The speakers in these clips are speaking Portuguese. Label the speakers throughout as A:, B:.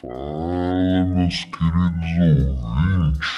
A: Fala, meus queridos ouvintes.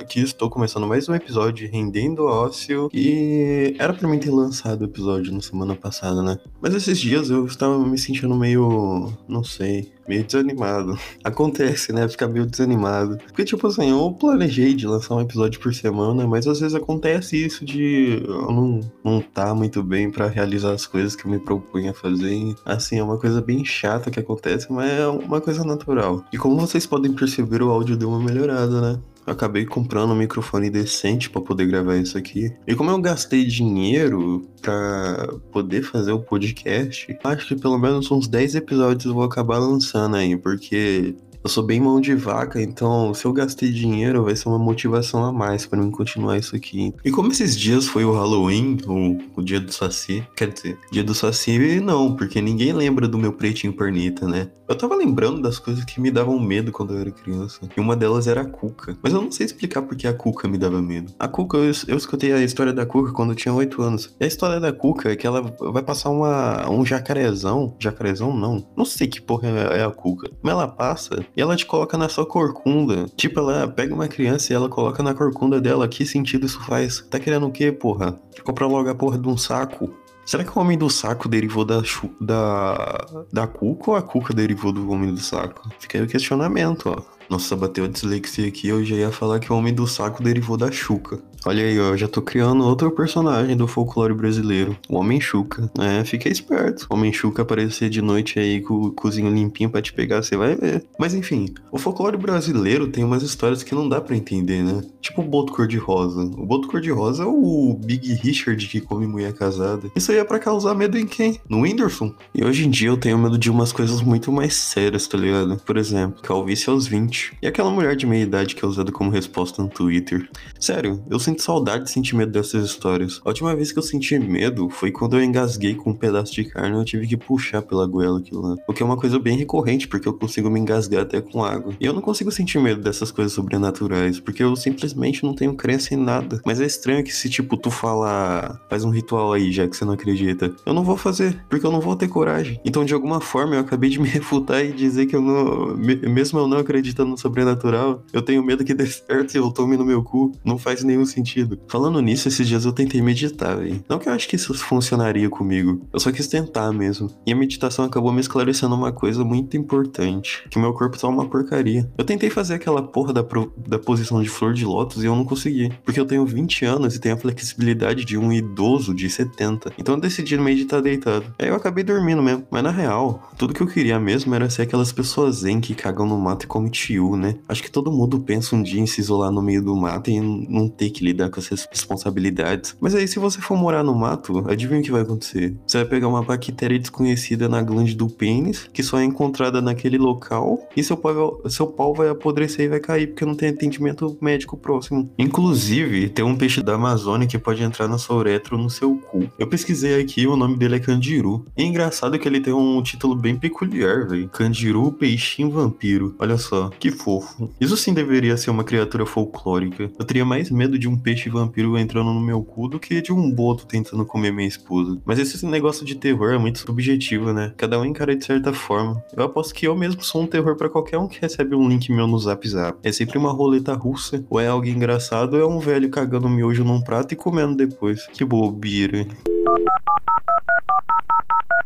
B: Aqui estou começando mais um episódio de Rendendo Ócio e era pra mim ter lançado o episódio na semana passada, né? Mas esses dias eu estava me sentindo meio, não sei, meio desanimado. Acontece, né? Ficar meio desanimado. Porque, tipo assim, eu planejei de lançar um episódio por semana, mas às vezes acontece isso de eu não, não tá muito bem pra realizar as coisas que eu me propunha fazer. Assim, é uma coisa bem chata que acontece, mas é uma coisa natural. E como vocês podem perceber, o áudio deu uma melhorada, né? Eu acabei comprando um microfone decente para poder gravar isso aqui. E como eu gastei dinheiro para poder fazer o podcast, acho que pelo menos uns 10 episódios eu vou acabar lançando aí, porque eu sou bem mão de vaca, então se eu gastei dinheiro, vai ser uma motivação a mais para mim continuar isso aqui. E como esses dias foi o Halloween, ou o dia do Saci, quer dizer, dia do Saci não, porque ninguém lembra do meu pretinho pernita, né? Eu tava lembrando das coisas que me davam medo quando eu era criança. E uma delas era a Cuca. Mas eu não sei explicar porque a Cuca me dava medo. A Cuca, eu, eu escutei a história da Cuca quando eu tinha 8 anos. E a história da Cuca é que ela vai passar uma, um jacarezão. Jacarezão não. Não sei que porra é a Cuca. Mas ela passa e ela te coloca na sua corcunda. Tipo, ela pega uma criança e ela coloca na corcunda dela. Que sentido isso faz? Tá querendo o quê, porra? Comprar logo a porra de um saco? Será que o homem do saco derivou da, da, da cuca ou a cuca derivou do homem do saco? Fica aí o questionamento, ó. Nossa, bateu a dislexia aqui, eu já ia falar que o Homem do Saco derivou da Chuca. Olha aí, ó, eu já tô criando outro personagem do folclore brasileiro, o Homem Chuca. É, fica esperto. O Homem Chuca aparecer de noite aí com o cozinho limpinho pra te pegar, você vai ver. Mas enfim, o folclore brasileiro tem umas histórias que não dá para entender, né? Tipo o Boto Cor-de-Rosa. O Boto Cor-de-Rosa é o Big Richard que come mulher casada. Isso aí é pra causar medo em quem? No Whindersson. E hoje em dia eu tenho medo de umas coisas muito mais sérias, tá ligado? Por exemplo, calvície aos 20. E aquela mulher de meia idade que é usada como resposta no Twitter. Sério, eu sinto saudade de sentir medo dessas histórias. A última vez que eu senti medo foi quando eu engasguei com um pedaço de carne e eu tive que puxar pela goela aquilo lá. O que é uma coisa bem recorrente, porque eu consigo me engasgar até com água. E eu não consigo sentir medo dessas coisas sobrenaturais, porque eu simplesmente não tenho crença em nada. Mas é estranho que se, tipo, tu falar, faz um ritual aí, já que você não acredita, eu não vou fazer, porque eu não vou ter coragem. Então, de alguma forma, eu acabei de me refutar e dizer que eu não, mesmo eu não acreditando no sobrenatural, eu tenho medo que dê certo e eu tome no meu cu. Não faz nenhum sentido. Falando nisso, esses dias eu tentei meditar, velho. Não que eu acho que isso funcionaria comigo. Eu só quis tentar mesmo. E a meditação acabou me esclarecendo uma coisa muito importante: que meu corpo tá uma porcaria. Eu tentei fazer aquela porra da, pro, da posição de flor de lótus e eu não consegui. Porque eu tenho 20 anos e tenho a flexibilidade de um idoso de 70. Então eu decidi meditar deitado. Aí eu acabei dormindo mesmo. Mas na real, tudo que eu queria mesmo era ser aquelas pessoas zen que cagam no mato e comem né? Acho que todo mundo pensa um dia em se isolar no meio do mato e não ter que lidar com essas responsabilidades. Mas aí, se você for morar no mato, adivinha o que vai acontecer? Você vai pegar uma bactéria desconhecida na glande do pênis, que só é encontrada naquele local, e seu pau, seu pau vai apodrecer e vai cair, porque não tem atendimento médico próximo. Inclusive, tem um peixe da Amazônia que pode entrar na sua uretra no seu cu. Eu pesquisei aqui, o nome dele é Candiru. E é engraçado que ele tem um título bem peculiar, velho. Candiru, peixinho vampiro. Olha só, que fofo. Isso sim deveria ser uma criatura folclórica. Eu teria mais medo de um peixe vampiro entrando no meu cu do que de um boto tentando comer minha esposa. Mas esse negócio de terror é muito subjetivo, né? Cada um encara de certa forma. Eu aposto que eu mesmo sou um terror para qualquer um que recebe um link meu no Zap Zap. É sempre uma roleta russa, ou é alguém engraçado, ou é um velho cagando miojo num prato e comendo depois. Que bobeira.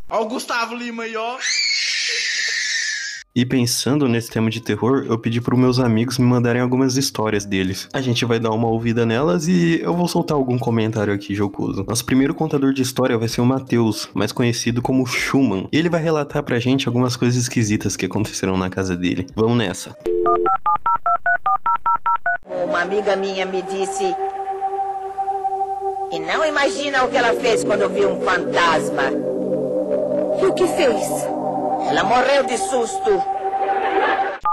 C: Ó o Gustavo Lima aí, ó.
B: E pensando nesse tema de terror, eu pedi para os meus amigos me mandarem algumas histórias deles. A gente vai dar uma ouvida nelas e eu vou soltar algum comentário aqui jocoso. Nosso primeiro contador de história vai ser o Matheus, mais conhecido como Schumann. E ele vai relatar pra gente algumas coisas esquisitas que aconteceram na casa dele. Vamos nessa.
D: Uma amiga minha me disse. E não imagina o que ela fez quando viu um fantasma.
E: E o que fez?
D: Ela morreu de susto.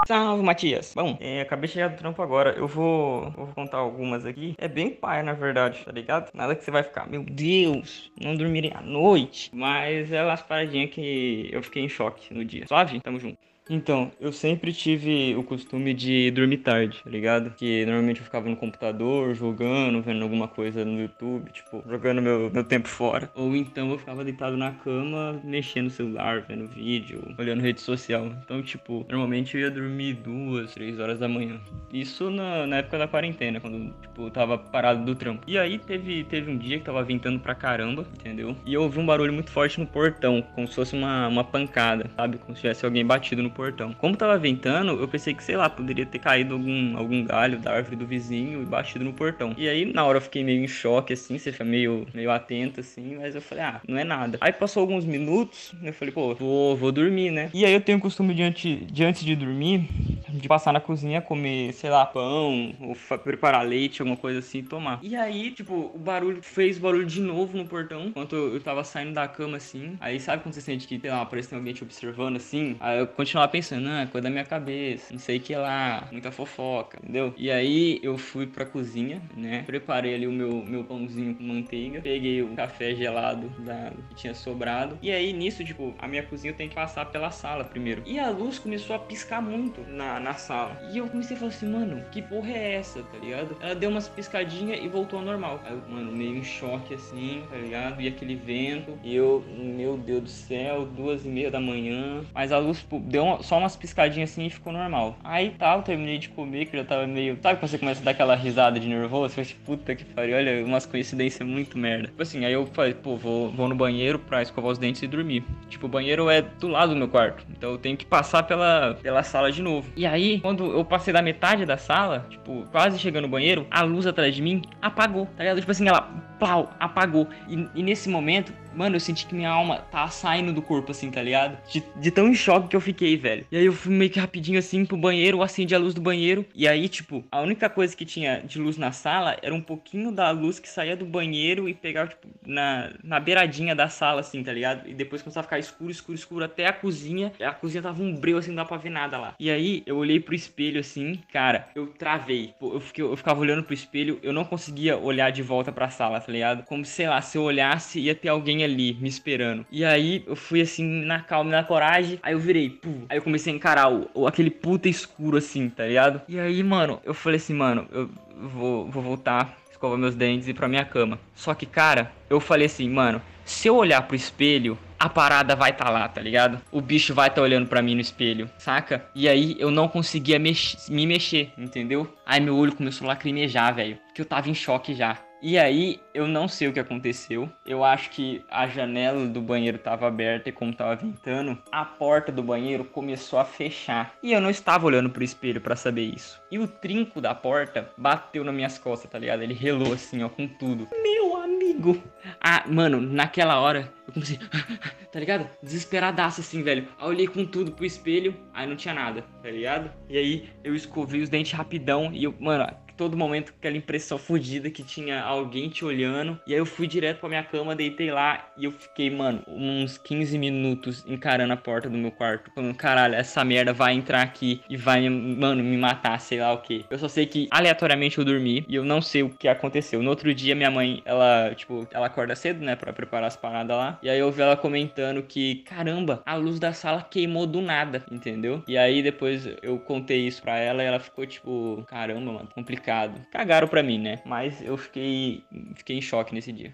F: Salve, Matias. Bom, é, acabei de chegar do trampo agora. Eu vou, vou contar algumas aqui. É bem pai, na verdade, tá ligado? Nada que você vai ficar, meu Deus, não dormirei à noite. Mas é umas paradinhas que eu fiquei em choque no dia. Suave? Tamo junto. Então, eu sempre tive o costume de dormir tarde, tá ligado? Que normalmente eu ficava no computador, jogando, vendo alguma coisa no YouTube, tipo, jogando meu, meu tempo fora. Ou então eu ficava deitado na cama, mexendo no celular, vendo vídeo, olhando rede social. Então, tipo, normalmente eu ia dormir duas, três horas da manhã. Isso na, na época da quarentena, quando, tipo, eu tava parado do trampo. E aí teve, teve um dia que tava ventando pra caramba, entendeu? E eu ouvi um barulho muito forte no portão, como se fosse uma, uma pancada, sabe? Como se tivesse alguém batido no portão. Como tava ventando, eu pensei que, sei lá, poderia ter caído algum, algum galho da árvore do vizinho e batido no portão. E aí, na hora eu fiquei meio em choque, assim, você fica meio, meio atento, assim, mas eu falei, ah, não é nada. Aí passou alguns minutos, eu falei, pô, vou, vou dormir, né? E aí eu tenho o costume de antes, de antes de dormir, de passar na cozinha, comer, sei lá, pão, ou preparar leite, alguma coisa assim, tomar. E aí, tipo, o barulho fez barulho de novo no portão, enquanto eu tava saindo da cama, assim. Aí sabe quando você sente que, sei lá, parece que tem alguém te observando, assim? Aí eu continuava pensando, ah, coisa da minha cabeça, não sei o que lá, muita fofoca, entendeu? E aí eu fui pra cozinha, né? Preparei ali o meu, meu pãozinho com manteiga, peguei o café gelado da, que tinha sobrado. E aí nisso, tipo, a minha cozinha tem que passar pela sala primeiro. E a luz começou a piscar muito na, na sala. E eu comecei a falar assim, mano, que porra é essa, tá ligado? Ela deu umas piscadinhas e voltou ao normal. Aí eu, mano, meio em choque assim, tá ligado? E aquele vento. E eu, meu Deus do céu, duas e meia da manhã. Mas a luz deu uma, só umas piscadinhas assim e ficou normal. Aí tá, eu terminei de comer, que eu já tava meio. Sabe quando você começa a dar aquela risada de nervoso? Você fala, puta que pariu, olha, umas coincidências muito merda. Tipo assim, aí eu falei, pô, vou, vou no banheiro pra escovar os dentes e dormir. Tipo, o banheiro é do lado do meu quarto. Então eu tenho que passar pela, pela sala de novo. E aí, quando eu passei da metade da sala, tipo, quase chegando no banheiro, a luz atrás de mim apagou, tá ligado? Tipo assim, ela, plau, apagou. E, e nesse momento, Mano, eu senti que minha alma tá saindo do corpo, assim, tá ligado? De, de, tão em choque que eu fiquei, velho. E aí eu fui meio que rapidinho assim pro banheiro, acendi a luz do banheiro. E aí, tipo, a única coisa que tinha de luz na sala era um pouquinho da luz que saía do banheiro e pegava, tipo, na, na beiradinha da sala, assim, tá ligado? E depois começava a ficar escuro, escuro, escuro até a cozinha. A cozinha tava um breu, assim, não dá pra ver nada lá. E aí eu olhei pro espelho, assim, cara, eu travei. Eu, fiquei, eu ficava olhando pro espelho, eu não conseguia olhar de volta pra sala, tá ligado? Como, sei lá, se eu olhasse, ia ter alguém ali me esperando. E aí eu fui assim, na calma, na coragem. Aí eu virei, pum. Aí eu comecei a encarar o, o, aquele puta escuro assim, tá ligado? E aí, mano, eu falei assim, mano, eu vou, vou voltar, escovar meus dentes e ir pra minha cama. Só que, cara, eu falei assim, mano, se eu olhar pro espelho, a parada vai tá lá, tá ligado? O bicho vai tá olhando para mim no espelho, saca? E aí eu não conseguia mex me mexer, entendeu? Aí meu olho começou a lacrimejar, velho. Que eu tava em choque já. E aí, eu não sei o que aconteceu. Eu acho que a janela do banheiro estava aberta e como estava ventando, a porta do banheiro começou a fechar. E eu não estava olhando pro espelho para saber isso. E o trinco da porta bateu nas minhas costas, tá ligado? Ele relou assim, ó, com tudo. Meu amigo! Ah, mano, naquela hora eu comecei, tá ligado? Desesperadaço assim, velho. Aí olhei com tudo pro espelho, aí não tinha nada, tá ligado? E aí eu escovei os dentes rapidão e eu, mano, todo momento aquela impressão fodida que tinha alguém te olhando. E aí eu fui direto pra minha cama, deitei lá e eu fiquei, mano, uns 15 minutos encarando a porta do meu quarto. Falando, caralho, essa merda vai entrar aqui e vai, mano, me matar, sei lá o que. Eu só sei que aleatoriamente eu dormi e eu não sei o que aconteceu. No outro dia, minha mãe, ela, tipo, ela acorda cedo, né, pra preparar as paradas lá. E aí eu vi ela comentando que, caramba, a luz da sala queimou do nada, entendeu? E aí depois eu contei isso pra ela e ela ficou tipo, caramba, mano, complicado complicado. Cagaram pra mim, né? Mas eu fiquei, fiquei em choque nesse dia.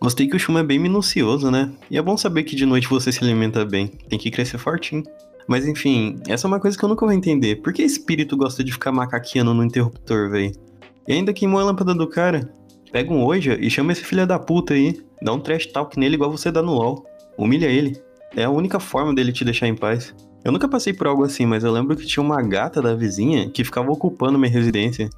B: Gostei que o Shuma é bem minucioso, né? E é bom saber que de noite você se alimenta bem. Tem que crescer fortinho. Mas enfim, essa é uma coisa que eu nunca vou entender. Por que espírito gosta de ficar macaqueando no interruptor, velho? E ainda queimou a lâmpada do cara. Pega um Oja e chama esse filho da puta aí. Dá um trash talk nele igual você dá no LoL. Humilha ele. É a única forma dele te deixar em paz. Eu nunca passei por algo assim, mas eu lembro que tinha uma gata da vizinha que ficava ocupando minha residência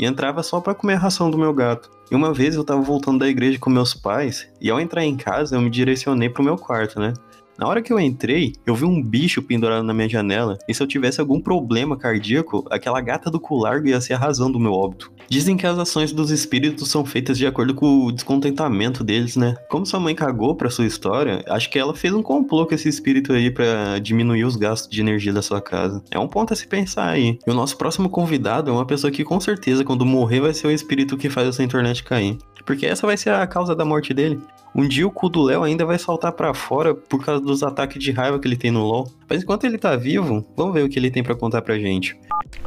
B: e entrava só para comer a ração do meu gato. E uma vez eu tava voltando da igreja com meus pais e ao entrar em casa eu me direcionei pro meu quarto, né? Na hora que eu entrei, eu vi um bicho pendurado na minha janela, e se eu tivesse algum problema cardíaco, aquela gata do culargo ia ser a razão do meu óbito. Dizem que as ações dos espíritos são feitas de acordo com o descontentamento deles, né? Como sua mãe cagou pra sua história, acho que ela fez um complô com esse espírito aí para diminuir os gastos de energia da sua casa. É um ponto a se pensar aí. E o nosso próximo convidado é uma pessoa que com certeza quando morrer vai ser o espírito que faz essa internet cair. Porque essa vai ser a causa da morte dele. Um dia o cu do Léo ainda vai saltar pra fora por causa dos ataques de raiva que ele tem no LoL. Mas enquanto ele tá vivo, vamos ver o que ele tem pra contar pra gente.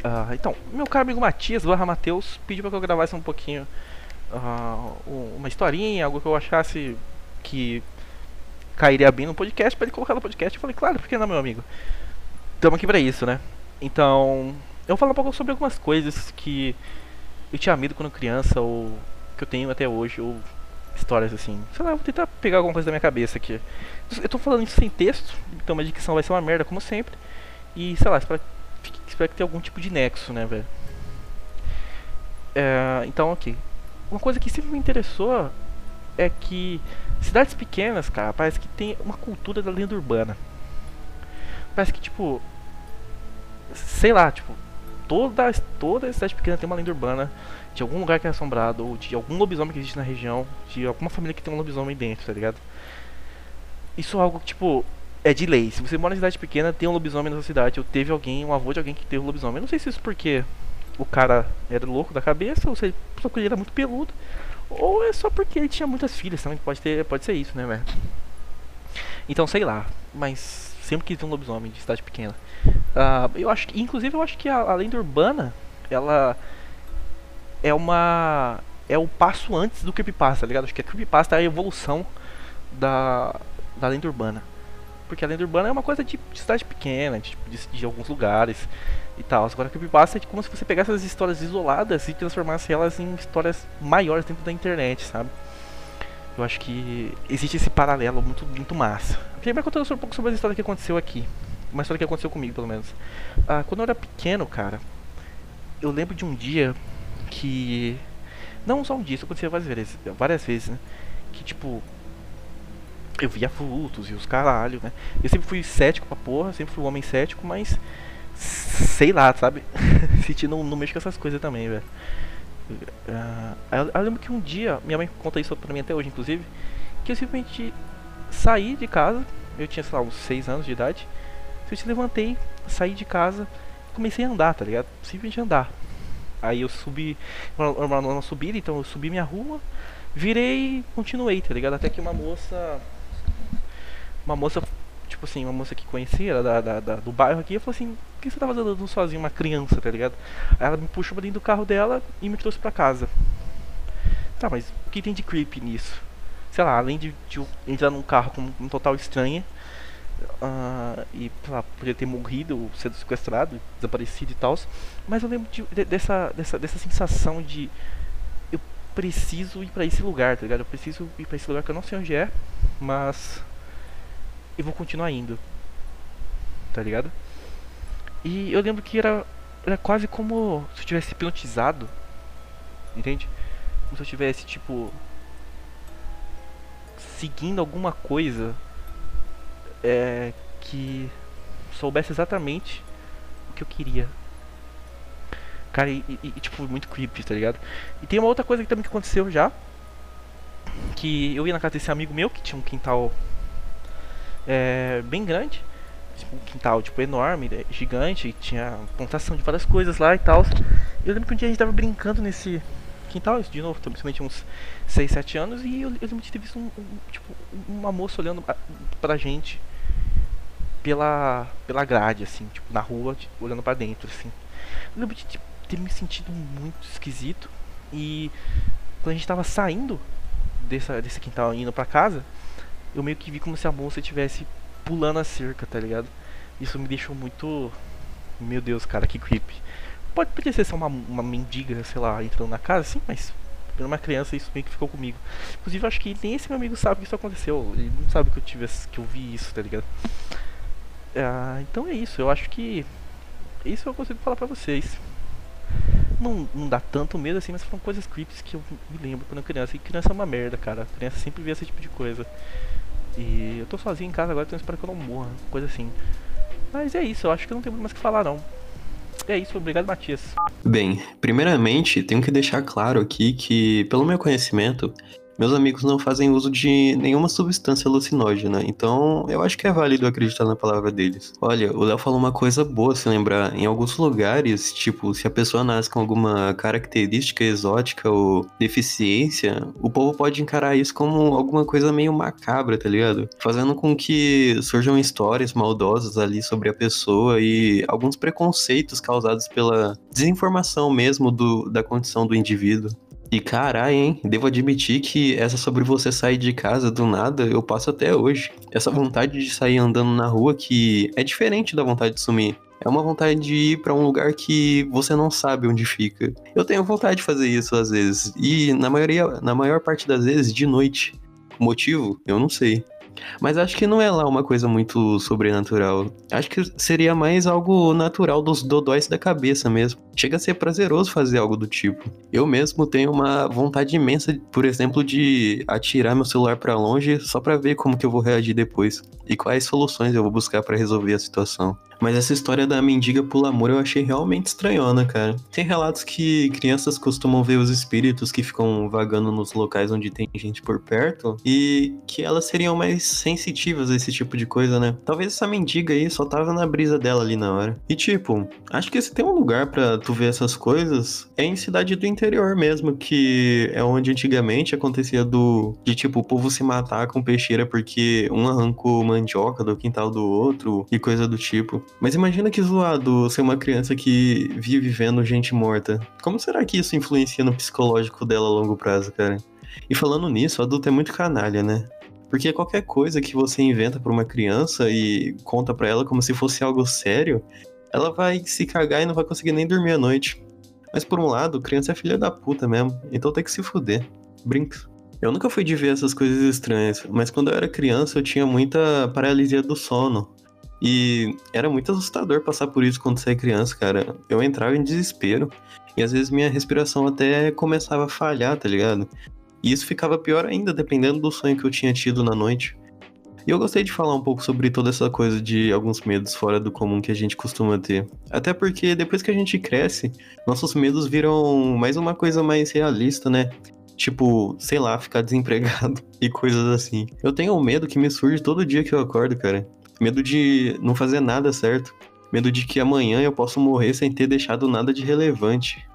G: Ah, então, meu caro amigo Matias barra Matheus pediu pra que eu gravasse um pouquinho um- uma historinha, algo que eu achasse que cairia bem no podcast pra ele colocar no podcast. Eu falei, claro, por que não, meu amigo? Estamos aqui pra isso, né? Então, eu vou falar um pouco sobre algumas coisas que eu tinha medo quando criança, ou que eu tenho até hoje, ou histórias assim. Sei lá, vou tentar pegar alguma coisa da minha cabeça aqui. Eu tô falando isso sem texto, então minha dicção vai ser uma merda, como sempre. E, sei lá, espero, espero que tenha algum tipo de nexo, né, velho? É, então, ok. Uma coisa que sempre me interessou é que cidades pequenas, cara, parece que tem uma cultura da lenda urbana. Parece que, tipo. Sei lá, tipo. Toda, toda cidade pequena tem uma lenda urbana de algum lugar que é assombrado, ou de algum lobisomem que existe na região, de alguma família que tem um lobisomem dentro, tá ligado? Isso é algo que, tipo, é de lei. Se você mora em cidade pequena, tem um lobisomem na sua cidade, ou teve alguém, um avô de alguém que teve um lobisomem. Eu não sei se isso porque o cara era louco da cabeça, ou se ele, só ele era muito peludo, ou é só porque ele tinha muitas filhas também. Pode, ter, pode ser isso, né, velho? Então, sei lá. Mas sempre quis um lobisomem de cidade pequena. Ah, eu acho que, inclusive, eu acho que a, a lenda urbana, ela é uma. É o passo antes do creepypasta, tá ligado? Acho que a creepypasta é a evolução da, da lenda urbana. Porque a lenda urbana é uma coisa de, de cidade pequena, de, de, de alguns lugares e tal. Agora a creepypasta é como se você pegasse essas histórias isoladas e transformasse elas em histórias maiores dentro da internet, sabe? Eu acho que existe esse paralelo muito, muito massa. Eu queria contar um pouco sobre a história que aconteceu aqui. Uma história que aconteceu comigo, pelo menos. Ah, quando eu era pequeno, cara, eu lembro de um dia que. Não só um dia, isso acontecia várias vezes, várias vezes, né? Que tipo. Eu via vultos e os caralho, né? Eu sempre fui cético pra porra, sempre fui um homem cético, mas. Sei lá, sabe? Senti não, não mexo com essas coisas também, velho. Ah, eu, eu lembro que um dia, minha mãe conta isso pra mim até hoje, inclusive, que eu simplesmente saí de casa, eu tinha, sei lá, uns 6 anos de idade. Eu te levantei, saí de casa, comecei a andar, tá ligado? Simplesmente andar. Aí eu subi, uma, uma subida, então eu subi minha rua, virei e continuei, tá ligado? Até que uma moça. Uma moça, tipo assim, uma moça que conhecia, da, da, da- do bairro aqui, falou assim: Por que você tava andando sozinho, uma criança, tá ligado? Aí ela me puxou pra dentro do carro dela e me trouxe pra casa. Tá, mas o que tem de creepy nisso? Sei lá, além de, de entrar num carro com um total estranha ah, e lá, poderia ter morrido, ou sido sequestrado, desaparecido e tal. Mas eu lembro de- de- dessa, dessa, dessa sensação de preciso ir pra esse lugar, tá ligado? Eu preciso ir pra esse lugar que eu não sei onde é, mas eu vou continuar indo, tá ligado? E eu lembro que era, era quase como se eu tivesse hipnotizado, entende? Como se eu tivesse, tipo, seguindo alguma coisa é, que soubesse exatamente o que eu queria. Cara, e, e- e, tipo, muito creepy, tá ligado? E tem uma outra coisa que também que aconteceu já. Que eu ia na casa desse amigo meu que tinha um quintal é, bem grande. Tipo, um quintal tipo enorme, né, gigante, tinha plantação de várias coisas lá e tal. Eu lembro que um dia a gente tava brincando nesse quintal, de novo, principalmente uns 6, 7 anos, e eu, eu lembro de ter visto um, um- tipo, uma moça olhando pra- gente pela, pela grade, assim, tipo, na rua, tipo, olhando pra dentro, assim. Eu lembro de tipo, ter me sentido muito esquisito. E quando a gente tava saindo dessa, desse quintal indo pra casa, eu meio que vi como se a moça estivesse pulando a cerca, tá ligado? Isso me deixou muito. Meu Deus, cara, que creepy. Pode, podia ser só uma, uma mendiga, sei lá, entrando na casa, sim, mas pela uma criança isso meio que ficou comigo. Inclusive, acho que nem esse meu amigo sabe que isso aconteceu. Ele não sabe que eu tive que eu vi isso, tá ligado? Ah, então é isso, eu acho que isso eu consigo falar pra vocês. Não, não dá tanto medo assim, mas foram coisas creeps que eu me lembro quando eu era criança. E criança é uma merda, cara. Criança sempre vê esse tipo de coisa. E eu tô sozinho em casa agora, então espero que eu não morra, coisa assim. Mas é isso, eu acho que não tem muito mais o que falar não. É isso, obrigado Matias.
B: Bem, primeiramente, tenho que deixar claro aqui que, pelo meu conhecimento, Meus amigos não fazem uso de nenhuma substância alucinógena, então eu acho que é válido acreditar na palavra deles. Olha, o Léo falou uma coisa boa se lembrar. Em alguns lugares, tipo, se a pessoa nasce com alguma característica exótica ou deficiência, o povo pode encarar isso como alguma coisa meio macabra, tá ligado? Fazendo com que surjam histórias maldosas ali sobre a pessoa e alguns preconceitos causados pela desinformação mesmo do, da condição do indivíduo. E caralho, hein? Devo admitir que essa sobre você sair de casa do nada, eu passo até hoje. Essa vontade de sair andando na rua que é diferente da vontade de sumir. É uma vontade de ir para um lugar que você não sabe onde fica. Eu tenho vontade de fazer isso às vezes. E na maioria, na maior parte das vezes, de noite. O motivo? Eu não sei. Mas acho que não é lá uma coisa muito sobrenatural. Acho que seria mais algo natural dos dodóis da cabeça mesmo. Chega a ser prazeroso fazer algo do tipo. Eu mesmo tenho uma vontade imensa, por exemplo, de atirar meu celular para longe só para ver como que eu vou reagir depois e quais soluções eu vou buscar para resolver a situação. Mas essa história da mendiga pula amor eu achei realmente estranhona, cara. Tem relatos que crianças costumam ver os espíritos que ficam vagando nos locais onde tem gente por perto e que elas seriam mais sensitivas a esse tipo de coisa, né? Talvez essa mendiga aí só tava na brisa dela ali na hora. E tipo, acho que se tem um lugar para tu ver essas coisas, é em cidade do interior mesmo, que é onde antigamente acontecia do de tipo o povo se matar com peixeira porque um arrancou mandioca do quintal do outro e coisa do tipo. Mas imagina que zoado ser uma criança que vive vendo gente morta. Como será que isso influencia no psicológico dela a longo prazo, cara? E falando nisso, o adulto é muito canalha, né? Porque qualquer coisa que você inventa pra uma criança e conta pra ela como se fosse algo sério, ela vai se cagar e não vai conseguir nem dormir à noite. Mas por um lado, criança é filha da puta mesmo, então tem que se fuder. Brinca. Eu nunca fui de ver essas coisas estranhas, mas quando eu era criança eu tinha muita paralisia do sono. E era muito assustador passar por isso quando você é criança, cara. Eu entrava em desespero e às vezes minha respiração até começava a falhar, tá ligado? E isso ficava pior ainda, dependendo do sonho que eu tinha tido na noite. E eu gostei de falar um pouco sobre toda essa coisa de alguns medos fora do comum que a gente costuma ter. Até porque depois que a gente cresce, nossos medos viram mais uma coisa mais realista, né? Tipo, sei lá, ficar desempregado e coisas assim. Eu tenho um medo que me surge todo dia que eu acordo, cara. Medo de não fazer nada certo. Medo de que amanhã eu possa morrer sem ter deixado nada de relevante.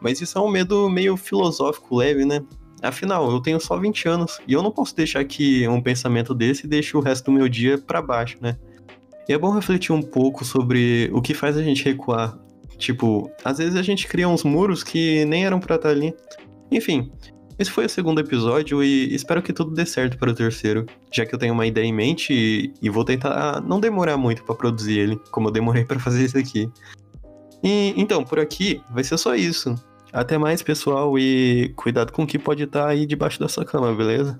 B: Mas isso é um medo meio filosófico leve, né? Afinal, eu tenho só 20 anos e eu não posso deixar que um pensamento desse deixe o resto do meu dia para baixo, né? E é bom refletir um pouco sobre o que faz a gente recuar. Tipo, às vezes a gente cria uns muros que nem eram pra estar ali. Enfim, esse foi o segundo episódio e espero que tudo dê certo para o terceiro, já que eu tenho uma ideia em mente e, e vou tentar não demorar muito para produzir ele, como eu demorei para fazer isso aqui. E então, por aqui vai ser só isso. Até mais, pessoal, e cuidado com o que pode estar aí debaixo da sua cama, beleza?